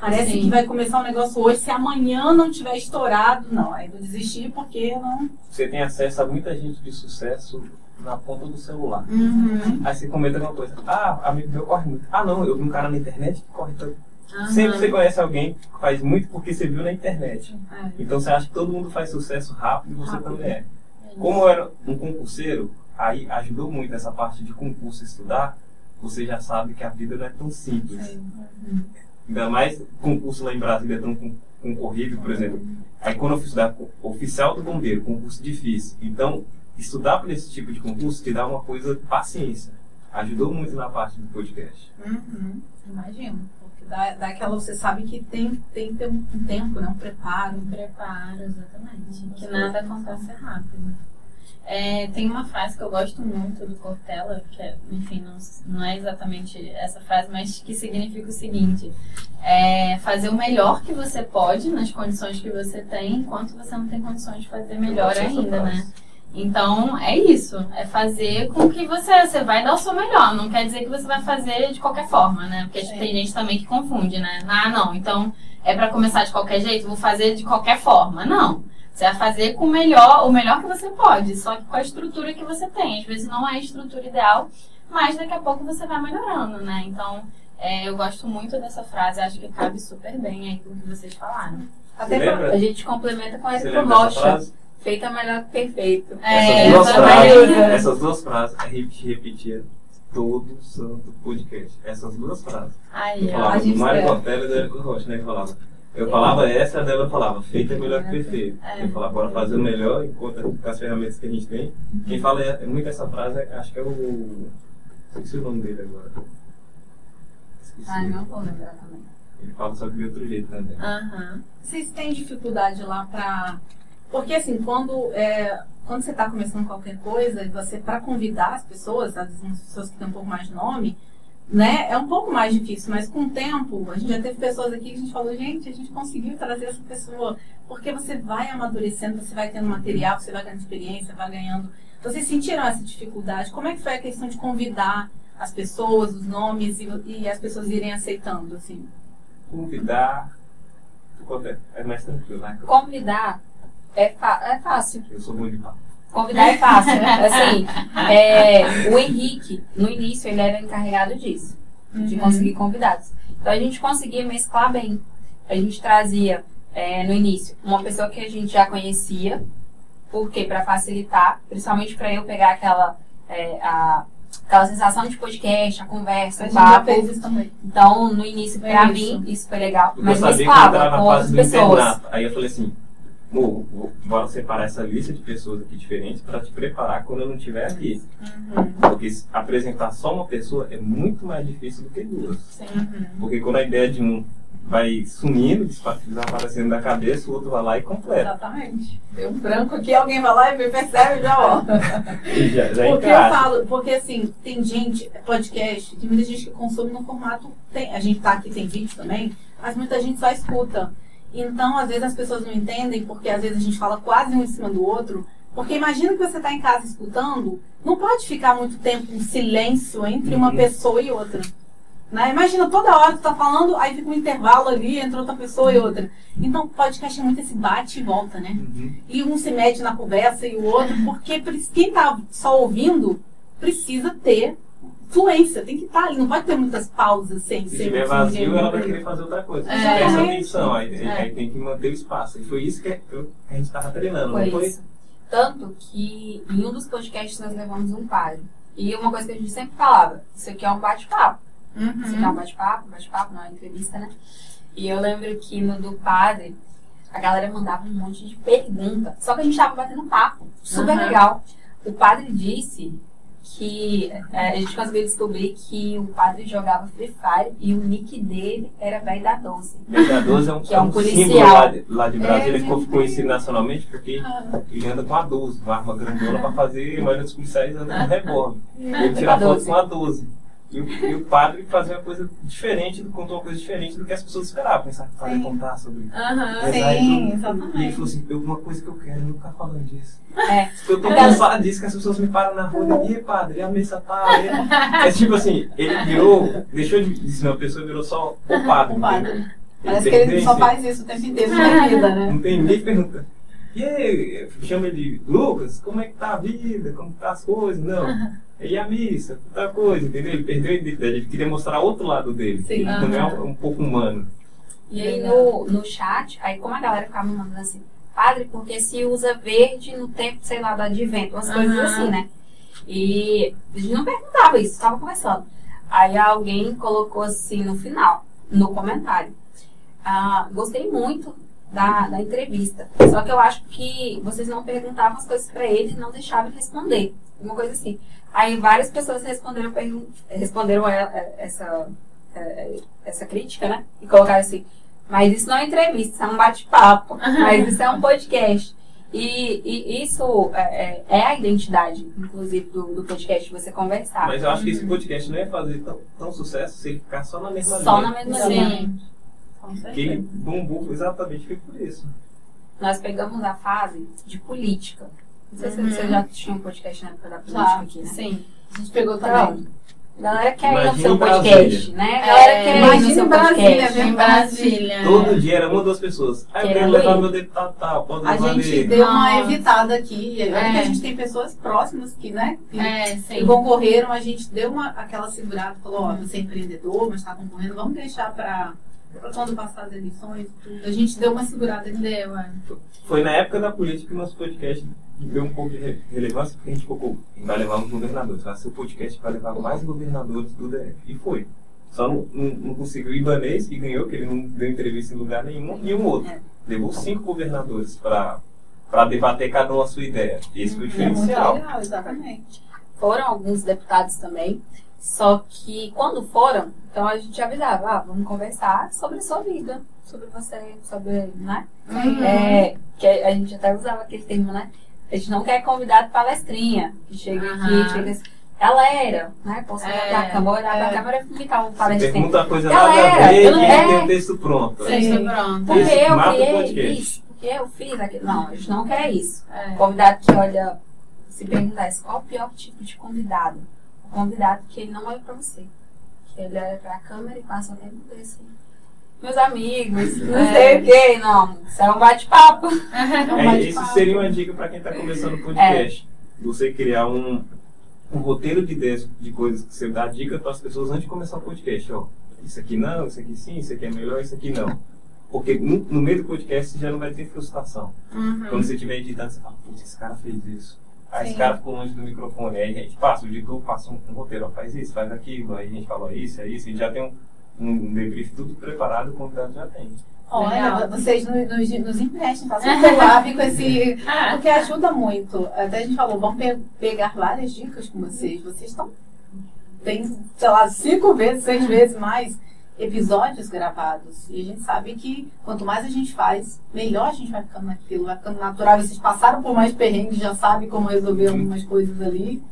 Parece Sim. que vai começar um negócio hoje, se amanhã não tiver estourado, não, aí vou desistir porque não. Você tem acesso a muita gente de sucesso na ponta do celular. Uhum. Aí você comenta alguma coisa. Ah, amigo meu corre muito. Ah, não, eu vi um cara na internet que corre tanto. Uhum. Sempre você conhece alguém que faz muito porque você viu na internet. É. Então você acha que todo mundo faz sucesso rápido e você rápido. também é. é Como eu era um concurseiro, aí ajudou muito essa parte de concurso estudar. Você já sabe que a vida não é tão simples. Uhum. Ainda mais concurso lá em Brasília é tão concorrido, por exemplo. Aí quando eu fui estudar oficial do bombeiro, concurso difícil. Então, estudar para esse tipo de concurso te dá uma coisa de paciência. Ajudou muito na parte do podcast. Uhum. Imagino dá, dá aquela, você sabe que tem, tem que ter um, tempo, né? Um preparo. Um preparo, exatamente. Que nada acontece rápido. É, tem uma frase que eu gosto muito do Cortella, que é, enfim, não, não é exatamente essa frase, mas que significa o seguinte: é fazer o melhor que você pode nas condições que você tem, enquanto você não tem condições de fazer melhor ainda, né? Então, é isso. É fazer com que você, você vai dar o seu melhor. Não quer dizer que você vai fazer de qualquer forma, né? Porque Sim. tem gente também que confunde, né? Ah, não, então é para começar de qualquer jeito, vou fazer de qualquer forma. Não. Você vai fazer com o melhor, o melhor que você pode, só que com a estrutura que você tem. Às vezes não é a estrutura ideal, mas daqui a pouco você vai melhorando, né? Então, é, eu gosto muito dessa frase, acho que cabe super bem aí com o que vocês falaram. Até pra, a gente complementa com a Érico Rocha Feito é melhor que perfeito. É, essas, duas frases, essas duas frases a gente repetia todo santo podcast. Essas duas frases. Aí, eu falava do Mário Cortella e do Érico Rocha, né? Que falava. Eu falava essa, a dela falava, feito é melhor que perfeito. É. Eu falava, bora fazer o melhor enquanto com as ferramentas que a gente tem. Quem fala é, muito essa frase, acho que é o. Esqueci o nome dele agora. Esqueci. Ai, não vou lembrar também. Ele fala só que de outro jeito também. Uhum. Vocês têm dificuldade lá pra porque assim, quando, é, quando você está começando qualquer coisa, e você para convidar as pessoas, as pessoas que têm um pouco mais de nome, né, é um pouco mais difícil, mas com o tempo, a gente já teve pessoas aqui que a gente falou, gente, a gente conseguiu trazer essa pessoa, porque você vai amadurecendo, você vai tendo material, você vai ganhando experiência, vai ganhando. Vocês sentiram essa dificuldade? Como é que foi a questão de convidar as pessoas, os nomes e, e as pessoas irem aceitando, assim? Convidar é mais tranquilo, né? Convidar é, é fácil. Eu sou muito de papo. Convidar é fácil. assim, é, o Henrique, no início, ele era encarregado disso, uhum. de conseguir convidados. Então a gente conseguia mesclar bem. A gente trazia, é, no início, uma pessoa que a gente já conhecia, porque para facilitar, principalmente para eu pegar aquela, é, a, aquela sensação de podcast, a conversa, a o papo. Então, no início, para mim, isso foi legal. Eu mas mesclava com outras pessoas. Aí eu falei assim, Vou, bora separar essa lista de pessoas aqui diferentes para te preparar quando eu não estiver aqui. Uhum. Porque apresentar só uma pessoa é muito mais difícil do que duas. Uhum. Porque quando a ideia de um vai sumindo, desaparecendo da cabeça, o outro vai lá e completa. Exatamente. Deu um branco aqui, alguém vai lá e me percebe já, ó. já, já porque eu falo, porque assim, tem gente, podcast, tem muita gente que consome no formato. Tem, a gente tá aqui, tem vídeo também, mas muita gente só escuta. Então, às vezes as pessoas não entendem, porque às vezes a gente fala quase um em cima do outro. Porque imagina que você está em casa escutando, não pode ficar muito tempo em silêncio entre uma uhum. pessoa e outra. Né? Imagina toda hora que tu tá falando, aí fica um intervalo ali entre outra pessoa e outra. Então, podcast é muito esse bate e volta, né? Uhum. E um se mete na conversa e o outro, porque quem tá só ouvindo precisa ter fluência, tem que estar ali, não pode ter muitas pausas sem Se ser tiver muito vazio, ninguém. ela vai querer fazer outra coisa. É. Presta atenção, aí, É. aí tem que manter o espaço. E foi isso que a gente tava treinando, Foi não foi? isso. Tanto que em um dos podcasts nós levamos um padre. E uma coisa que a gente sempre falava, isso aqui é um bate-papo. Isso aqui é um Uhum. bate-papo, bate-papo, não é entrevista, né? E eu lembro que no do padre, a galera mandava um monte de pergunta. Só que a gente tava batendo papo. Super Aham. legal. O padre disse que é, a gente conseguiu descobrir que o padre jogava Free Fire e o nick dele era velho da 12. Mega 12 é um, Que é um símbolo policial. lá de, lá de Brasília, É, ele ficou meu conhecido nacionalmente porque Ah, ele anda com a 12, uma arma grandona pra fazer, maioria dos policiais anda com revólver. Ele Com a tira foto 12. com a 12. E o, e o padre fazia uma coisa diferente, contou uma coisa diferente do que as pessoas esperavam. Pensava que ia contar sobre. Rezar e Sim, tudo. E ele falou assim: eu, uma coisa que eu quero é não ficar falando disso. É. Eu tô cansado disso que as pessoas me param na rua e, "Ih, padre, a missa tá. É tipo assim, ele virou, deixou de ser uma pessoa, virou só o padre. O padre. Parece que ele só faz isso o tempo inteiro na vida, né? Não tem que pergunta. E aí, chama ele de Lucas, como é que tá a vida? Como tá as coisas? Não. E a missa, outra coisa, entendeu? Ele perdeu a identidade, ele queria mostrar outro lado dele. Sim. Ele também é um, um pouco humano. E aí no, no chat, aí como a galera ficava me mandando assim, padre, porque se usa verde no tempo, sei lá, do advento, umas coisas Aham. assim, né? E a gente não perguntava isso, tava conversando. Aí alguém colocou assim no final, no comentário. Ah, gostei muito da, da entrevista. Só que eu acho que vocês não perguntavam as coisas pra ele e não deixavam ele responder. Uma coisa assim. Aí várias pessoas responderam, responderam essa, essa crítica, né? E colocaram assim, mas isso não é entrevista, isso é um bate-papo. Mas isso é um podcast. E, e isso é, é- é a identidade, inclusive, do, do podcast, você conversar. Mas eu acho que esse podcast não ia fazer tão, tão sucesso se ele ficar só na mesma Só linha. na mesma Sim. linha. Que ele bombou exatamente foi por isso. Nós pegamos a fase de política. Não sei se Uhum. você já tinha um podcast na época da política Já, aqui, né? Sim. A gente pegou também. a galera quer ir no seu podcast, né? A É, galera quer ir no seu Brasília, podcast. né? Em Brasília. Todo dia era uma ou duas pessoas. Ah, eu quero levar ir. meu deputado tal, pode A gente deu uma evitada aqui. Que É. a gente tem pessoas próximas que, né? Que, É, que concorreram, a gente deu uma, aquela segurada, falou, ó, você é empreendedor, mas está concorrendo, vamos deixar para quando passar as eleições, tudo. A gente deu uma segurada aqui. Deu, é. Foi na época da política que o nosso podcast deu um pouco de re- relevância, porque a gente focou, vai levar os governadores. Vai ser o podcast que vai levar mais governadores do DF. E foi. Só não, não, não conseguiu o Ibanês, que ganhou, que ele não deu entrevista em lugar nenhum, e um outro. É. Levou cinco governadores para debater cada um a sua ideia. Esse foi o É muito diferencial. legal, exatamente. Foram alguns deputados também. Só que quando foram, então a gente avisava, ah, vamos conversar sobre a sua vida, sobre você, sobre, né? Uhum. É, que a gente até usava aquele termo, né? A gente não quer convidado palestrinha, que chega Aham. aqui, chega assim, galera, né? Posso olhar É, pra câmera, olhar é. pra câmera e imitar um Você palestrino. pergunta coisa nada Galera, a ver eu não- e é. tem o texto pronto. Sim. Sim. pronto. Porque Isso eu o criei isso, porque eu fiz aquilo. Não, a gente não quer isso. É. Convidado que olha, se perguntar qual o pior tipo de convidado? Convidado que ele não olha pra você. Que ele olha pra câmera e passa o tempo dele assim. Meus amigos, não É. sei o que, não. Isso é um bate-papo. um É, bate-papo. isso seria uma dica para quem está começando o podcast. Você criar um, um roteiro de ideias de coisas que você dá dica para as pessoas antes de começar o podcast. Ó, isso aqui não, isso aqui sim, isso aqui é melhor, isso aqui não. Porque no, no meio do podcast você já não vai ter frustração. Uhum. Quando você estiver editando, você fala, putz, esse cara fez isso. Aí Sim. esse cara ficou longe do microfone. Aí a gente passa, o editor passa um, um roteiro, ó, faz isso, faz aquilo. Aí a gente fala, isso, é isso. E já tem um, um debrief tudo preparado, o convidado já tem. Olha, Legal. vocês nos, nos, nos emprestem, façam um collab com esse. Ah, Porque ajuda muito. Até a gente falou, vamos pe- pegar várias dicas com vocês. Vocês estão. Tem, sei lá, cinco vezes, seis vezes mais episódios gravados. E a gente sabe que quanto mais a gente faz, melhor a gente vai ficando naquilo, vai ficando natural. Vocês passaram por mais perrengues, já sabem como resolver algumas coisas ali.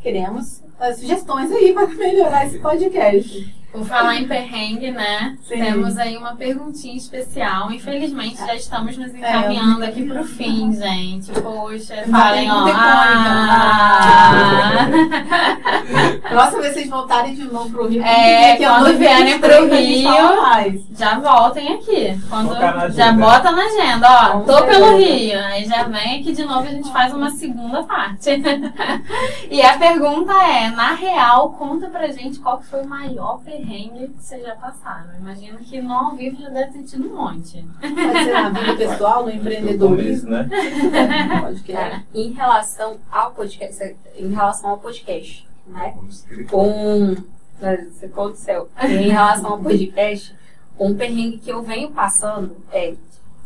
Queremos as sugestões aí para melhorar esse podcast. Por falar em perrengue, né? Sim. Temos aí uma perguntinha especial. Infelizmente, já estamos nos É, encaminhando eu- aqui pro fim, gente. Poxa, falem, ó. Ah, Próxima vez vocês voltarem de novo pro Rio. É, aqui quando vierem 23 pro Rio, já voltem aqui. Quando já bota na agenda, ó. Com Tô pelo. Rio. Aí já vem aqui de novo e a gente faz uma segunda parte. e a pergunta é, na real, conta pra gente qual que foi o maior perrengue que vocês já passaram. Imagino que no ao vivo já deve ter tido um monte. Pode ser na vida pessoal, no empreendedorismo. começo, né? Pode que Cara, em relação ao podcast, em relação ao podcast, né? Com. Você aconteceu. Em relação ao podcast, um perrengue que eu venho passando é.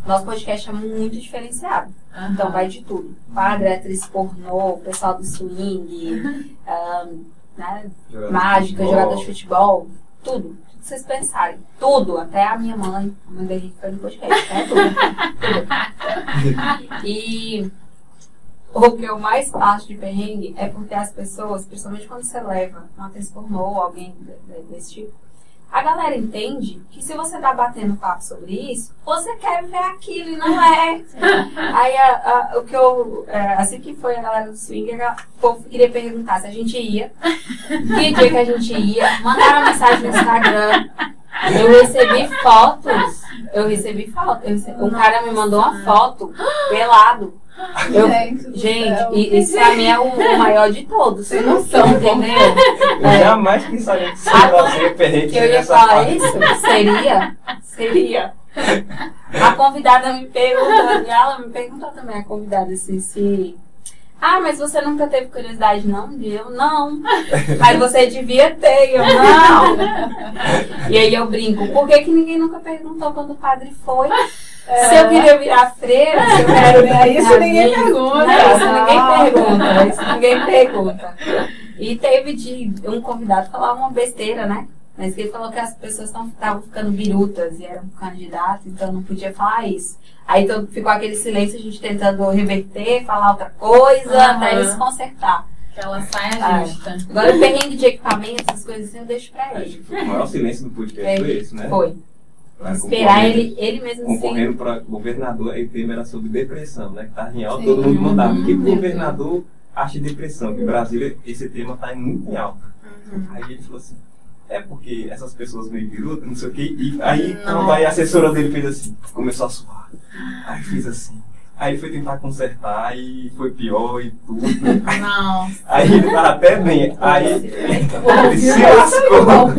Nosso podcast é muito diferenciado. Então vai de tudo. Padre, atriz pornô, pessoal do swing, ahn, né, Jogador de mágica, jogador de futebol, tudo. Tudo que vocês pensarem. Tudo. Até a minha mãe, a mãe da gente foi no podcast. Né? Tudo. E o que eu mais acho de perrengue é porque as pessoas, principalmente quando você leva uma atriz pornô ou alguém de- de- desse tipo, a galera entende que se você tá batendo papo sobre isso, você quer ver aquilo e não é. Aí a- a- o que eu. é, assim que foi a galera do swing, a- o povo queria perguntar se a gente ia, que dia que a gente ia, mandaram mensagem no Instagram. Eu recebi fotos. Eu recebi fotos. Recebi- um cara me mandou uma foto pelado. Eu, Gente, gente, isso pra mim é o, o maior de todos. Sem noção, entendeu? Eu jamais pensaria que você ia fazer perrengue Que eu ia falar parte. isso? Seria? Seria. A convidada me perguntou, e ela me perguntou também, a convidada, assim, se. Ah, mas você nunca teve curiosidade, não? E eu, não. Mas você devia ter, eu, não. E aí eu brinco, por que, que ninguém nunca perguntou quando o padre foi? Se eu queria virar freira, se eu quero É, isso virar ninguém amiga. pergunta. Não, isso ninguém pergunta. Isso ninguém pergunta. E teve de um convidado falar uma besteira, né? Mas ele falou que as pessoas estavam ficando birutas e eram candidatos, então não podia falar isso. Aí então, ficou aquele silêncio, a gente tentando reverter, falar outra coisa, Aham. até eles consertar. Aquela saia Ah. justa. Agora, o perrengue de equipamento, essas coisas assim, eu deixo pra Acho ele. O maior silêncio do podcast É, foi esse, né? Foi. Pra Esperar ele, ele mesmo assim. Concorrendo para governador, aí o tema era sobre depressão, né? Que tá em alta, todo mundo mandava. O que governador acha de depressão? Que Brasília esse tema tá muito em alta. Uhum. Aí ele falou assim, é porque essas pessoas meio birutas, não sei o quê. E aí, quando aí a assessora dele fez assim, começou a suar. Aí fez assim. Aí foi tentar consertar e foi pior e tudo. Não. Aí ele tava até bem. Aí ele se lascou.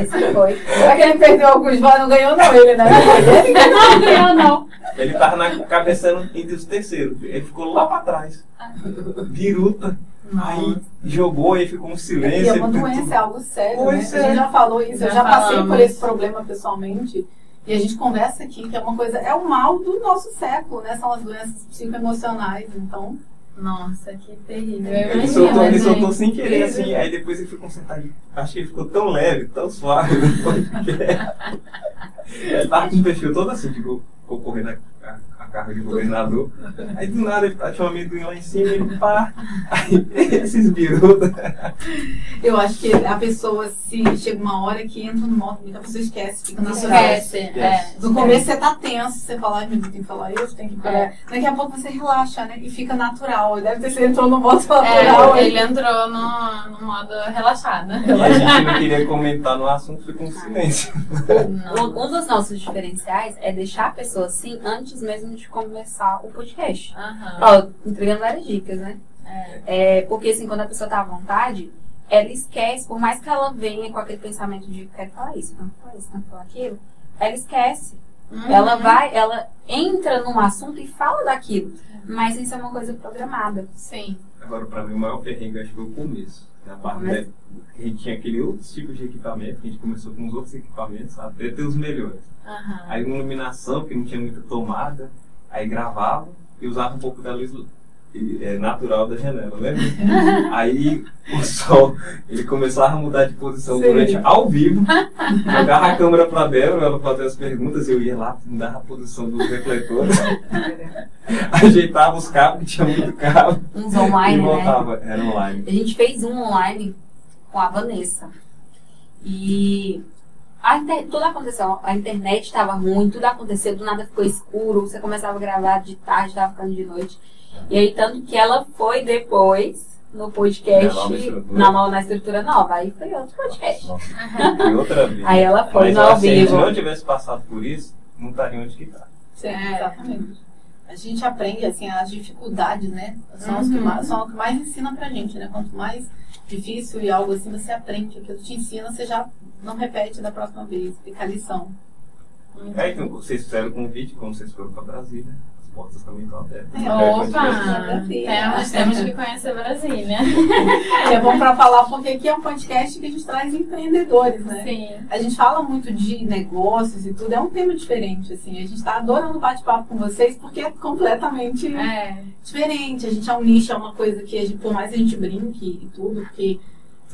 Esse foi. Será que ele perdeu alguns votos? Não ganhou, não, ele, né? Não ganhou, não. Ele tava na cabeçando entre os terceiros. Ele ficou lá pra trás. Biruta. Aí jogou, aí ficou um E silêncio. é uma ele doença, é algo sério, Pois né? é. A gente já falou isso, eu Já já passei falamos. por esse problema pessoalmente. E a gente conversa aqui que é uma coisa, é o mal do nosso século, né? São as doenças psicoemocionais. Então, Nossa, que terrível. Eu Ele soltou, ele gente. soltou sem querer, assim, aí depois ele foi consertar. Acho que ele ficou tão leve, tão suave. Ele tava com o perfil todo assim, tipo, a, a cargo de governador. Aí do nada ele tinha um amendoim lá em cima, ele pá. Aí esses birutas. eu acho que a pessoa, se chega uma hora que entra no modo, a pessoa esquece, fica natural. Esquece. É. No começo você tá tenso, você fala, ai meu Deus, tem que falar isso, tem que falar. É. Daqui a pouco você relaxa, né? E fica natural. Deve ter você entrou no modo natural. É, aí. ele entrou no, no modo relaxado. E a gente não queria comentar no assunto, ficou um silêncio. Um, um dos nossos diferenciais é deixar a pessoa assim antes mesmo de começar o podcast. Aham. Ó, entregando várias dicas, né? É. É, porque assim, quando a pessoa tá à vontade, ela esquece, por mais que ela venha com aquele pensamento de quero falar isso, não falar isso, não falar aquilo, ela esquece. Uhum. Ela vai, ela entra num assunto e fala daquilo. Mas isso é uma coisa programada. Sim. Agora, pra mim, o maior perrengue acho que foi o começo. Na parte Começo. da- a gente tinha aquele outros tipos de equipamento, a gente começou com os outros equipamentos, até ter os melhores. Aham. Aí uma iluminação, que não tinha muita tomada, aí gravava e usava um pouco da luz é, natural da janela, né? aí o sol, ele começava a mudar de posição Sim. durante ao vivo, jogava a câmera pra dela, ela fazia as perguntas, eu ia lá, mudava a posição dos refletores, ajeitava os cabos, que tinha muito cabo, Uns e online, né? voltava, era online. A gente fez um online com a Vanessa. E inter- tudo aconteceu. A internet estava ruim, tudo aconteceu, do nada ficou escuro. Você começava a gravar de tarde, estava ficando de noite. E aí, tanto que ela foi depois no podcast, Na nova estrutura. na, estrutura nova. Aí foi outro podcast. Nossa, foi outra vida. Aí ela foi Mas no eu, ao assim, se a gente vivo. não tivesse passado por isso, não estaria onde que tá. Sim, É. exatamente. A gente aprende, assim, as dificuldades, né? São, as que Uhum. mais, são o que mais ensina pra gente, né? Quanto mais difícil e algo assim você aprende, aquilo te ensina, você já não repete da próxima vez, fica a lição. É, então, vocês fizeram o convite, como vocês foram para Brasília, as portas também estão abertas. É, Opa! Temos, temos que conhecer Brasília. É bom pra falar, porque aqui é um podcast que a gente traz empreendedores, né? Sim. A gente fala muito de negócios e tudo, é um tema diferente, assim. A gente tá adorando bate-papo com vocês porque é completamente É. diferente. A gente é um nicho, é uma coisa que, a gente, por mais que a gente brinque e tudo, porque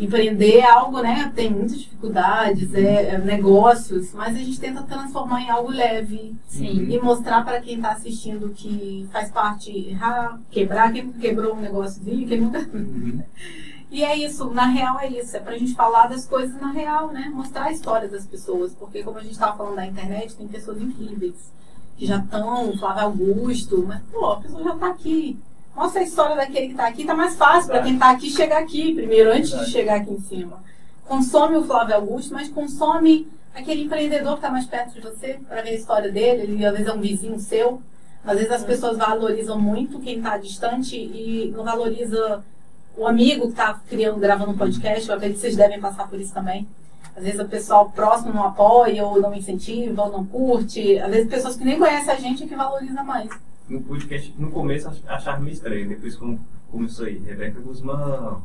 empreender é algo, né? Tem muitas dificuldades, é, é negócios, mas a gente tenta transformar em algo leve Sim. e mostrar para quem está assistindo que faz parte errar, quebrar, quem quebrou um negóciozinho, quem nunca. Uhum. E é isso, na real é isso, é pra gente falar das coisas na real, né? Mostrar a história das pessoas, porque como a gente tava falando da internet, tem pessoas incríveis que já estão, Flávio Augusto, mas pô, a pessoa já tá aqui. Mostra a história daquele que tá aqui, tá mais fácil pra quem tá aqui chegar aqui primeiro, antes de chegar aqui em cima. Consome o Flávio Augusto, mas consome aquele empreendedor que tá mais perto de você pra ver a história dele, ele às vezes é um vizinho seu. Às vezes as pessoas valorizam muito quem tá distante e não valoriza o amigo que tá criando, gravando um podcast, eu acredito que vocês devem passar por isso também. Às vezes o pessoal próximo não apoia, ou não incentiva, ou não curte. Às vezes pessoas que nem conhecem a gente é que valoriza mais. No podcast, no começo ach- achava meio estranho, depois como começou aí, Rebeca Guzmão,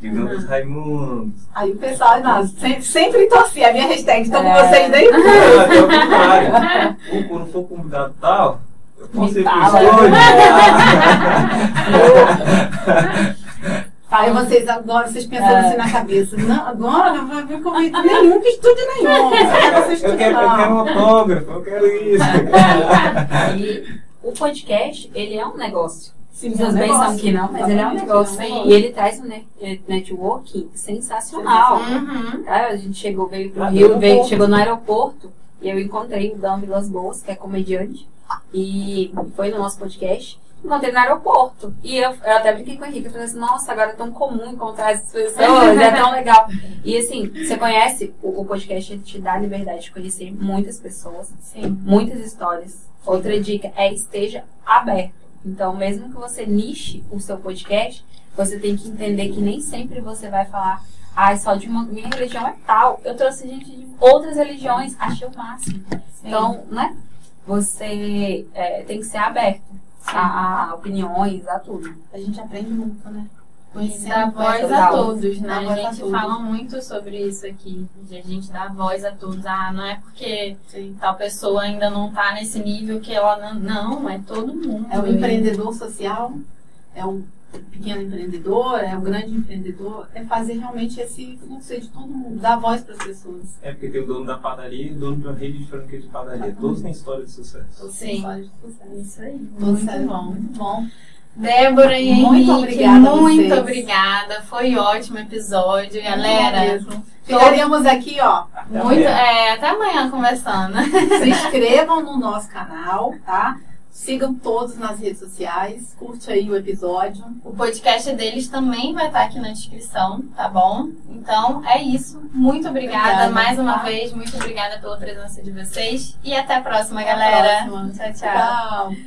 Digão dos Raimundos. Aí o pessoal, nossa, sempre, sempre torci a minha hashtag, estou com É. vocês desde Não, até o contrário. Ou quando for convidado tal, eu posso Me ir pro estúdio. Aí vocês agora, vocês pensando É. assim na cabeça, não, agora não vai vir convite nenhum, que estúdio nenhum. Eu quero, eu quero um autógrafo, eu quero isso. O podcast, ele é um negócio. Sim, pessoas é um pensam negócio. que não, mas ele é um negócio. é um E ele traz um eh, networking sensacional. Uhum. Tá? A gente chegou, veio pro Ah, Rio, aeroporto. veio, chegou no aeroporto e eu encontrei o Dan Vilas Boas, que é comediante, e foi no nosso podcast. Encontrei no aeroporto. E eu, eu até brinquei com o Henrique. Eu falei assim, nossa, agora é tão comum encontrar essas pessoas, é tão legal. E assim, você conhece o, o podcast, ele te dá a liberdade de conhecer muitas pessoas, Sim. muitas histórias. Outra dica é esteja aberto. Então, mesmo que você niche o seu podcast, você tem que entender que nem sempre você vai falar, ah, só de uma minha religião é tal. Eu trouxe gente de outras religiões, achei o máximo. Então, né? Você é, tem que ser aberto a, a opiniões, a tudo. A gente aprende muito, né? Conhecendo Dá voz a todos, né? A a gente fala muito sobre isso aqui. De a gente dar voz a todos. Ah, não é porque Sim. tal pessoa ainda não tá nesse nível que ela não. Não, é todo mundo. É o empreendedor social, é o pequeno empreendedor, é o grande empreendedor, é fazer realmente esse fluxo de todo mundo, dar voz para as pessoas. É porque tem o dono da padaria e o dono de uma rede de franquia de padaria. Todos têm história de sucesso. Todos Sim. têm histórias de sucesso. Isso aí. Todos Muito bom. Muito bom. Débora e Muito Henrique, obrigada a muito vocês. obrigada. Foi ótimo episódio, galera. mesmo. Ficaríamos aqui, ó. Até Muito, amanhã. é, até amanhã conversando. Se inscrevam no nosso canal, tá? Sigam todos nas redes sociais. Curte aí o episódio. O podcast deles também vai estar aqui na descrição, tá bom? Então é isso. Muito obrigada, Obrigada, mais uma tá? vez. Muito obrigada pela presença de vocês. E até a próxima, Até a galera. próxima. Tchau, tchau. Tchau.